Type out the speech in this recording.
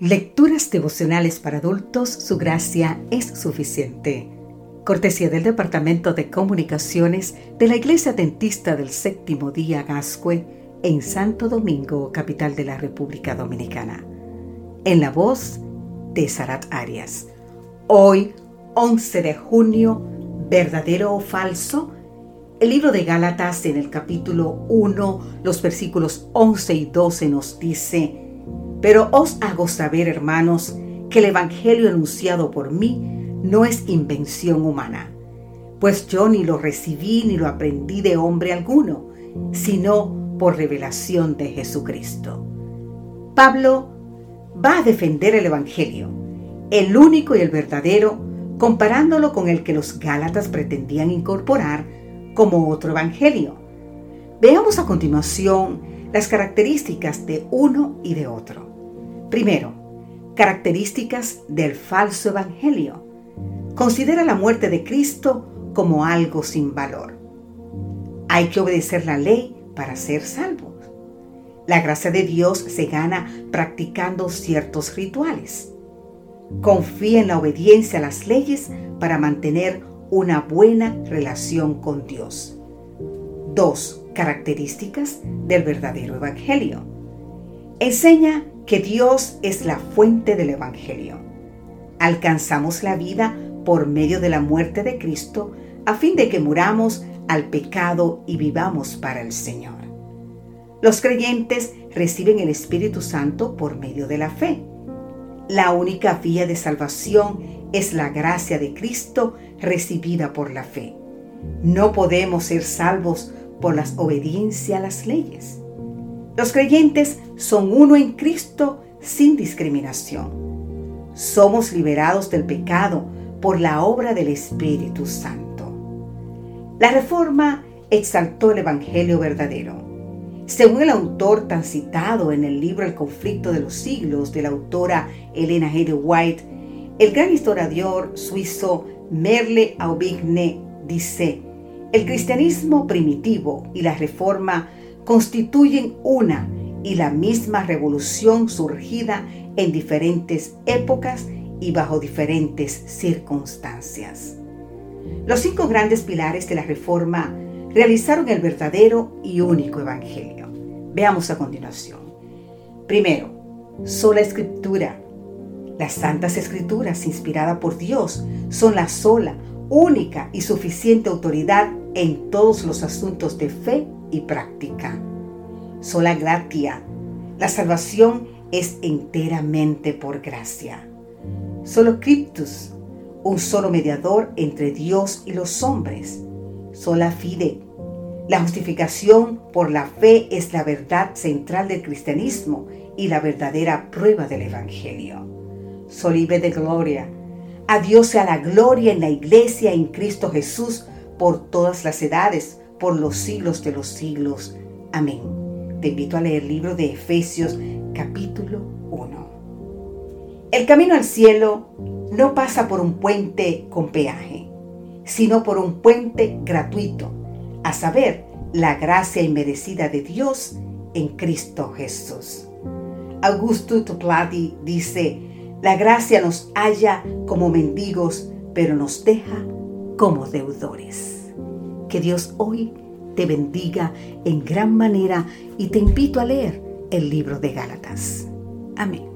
Lecturas devocionales para adultos, su gracia es suficiente. Cortesía del Departamento de Comunicaciones de la Iglesia Dentista del Séptimo Día Gascue en Santo Domingo, capital de la República Dominicana. En la voz de Sarat Arias. Hoy, 11 de junio, verdadero o falso, el libro de Gálatas en el capítulo 1, los versículos 11 y 12 nos dice, pero os hago saber, hermanos, que el Evangelio anunciado por mí no es invención humana, pues yo ni lo recibí ni lo aprendí de hombre alguno, sino por revelación de Jesucristo. Pablo va a defender el Evangelio, el único y el verdadero, comparándolo con el que los Gálatas pretendían incorporar como otro Evangelio. Veamos a continuación las características de uno y de otro. Primero, características del falso evangelio. Considera la muerte de Cristo como algo sin valor. Hay que obedecer la ley para ser salvos. La gracia de Dios se gana practicando ciertos rituales. Confía en la obediencia a las leyes para mantener una buena relación con Dios. Dos características del verdadero Evangelio. Enseña que Dios es la fuente del Evangelio. Alcanzamos la vida por medio de la muerte de Cristo a fin de que muramos al pecado y vivamos para el Señor. Los creyentes reciben el Espíritu Santo por medio de la fe. La única vía de salvación es la gracia de Cristo recibida por la fe. No podemos ser salvos por la obediencia a las leyes. Los creyentes son uno en Cristo sin discriminación. Somos liberados del pecado por la obra del Espíritu Santo. La reforma exaltó el Evangelio verdadero. Según el autor tan citado en el libro El conflicto de los siglos de la autora Elena G. White, el gran historiador suizo Merle Aubigne dice, el cristianismo primitivo y la reforma constituyen una y la misma revolución surgida en diferentes épocas y bajo diferentes circunstancias. Los cinco grandes pilares de la Reforma realizaron el verdadero y único Evangelio. Veamos a continuación. Primero, sola escritura. Las santas escrituras inspiradas por Dios son la sola, única y suficiente autoridad en todos los asuntos de fe y práctica. Sola gratia. La salvación es enteramente por gracia. Solo Criptus, un solo mediador entre Dios y los hombres. Sola fide. La justificación por la fe es la verdad central del cristianismo y la verdadera prueba del Evangelio. Solive de gloria. A Dios sea la gloria en la iglesia en Cristo Jesús por todas las edades, por los siglos de los siglos. Amén. Te invito a leer el libro de Efesios capítulo 1. El camino al cielo no pasa por un puente con peaje, sino por un puente gratuito, a saber, la gracia inmerecida de Dios en Cristo Jesús. Augusto Topladi dice, la gracia nos halla como mendigos, pero nos deja como deudores. Que Dios hoy te bendiga en gran manera y te invito a leer el libro de Gálatas. Amén.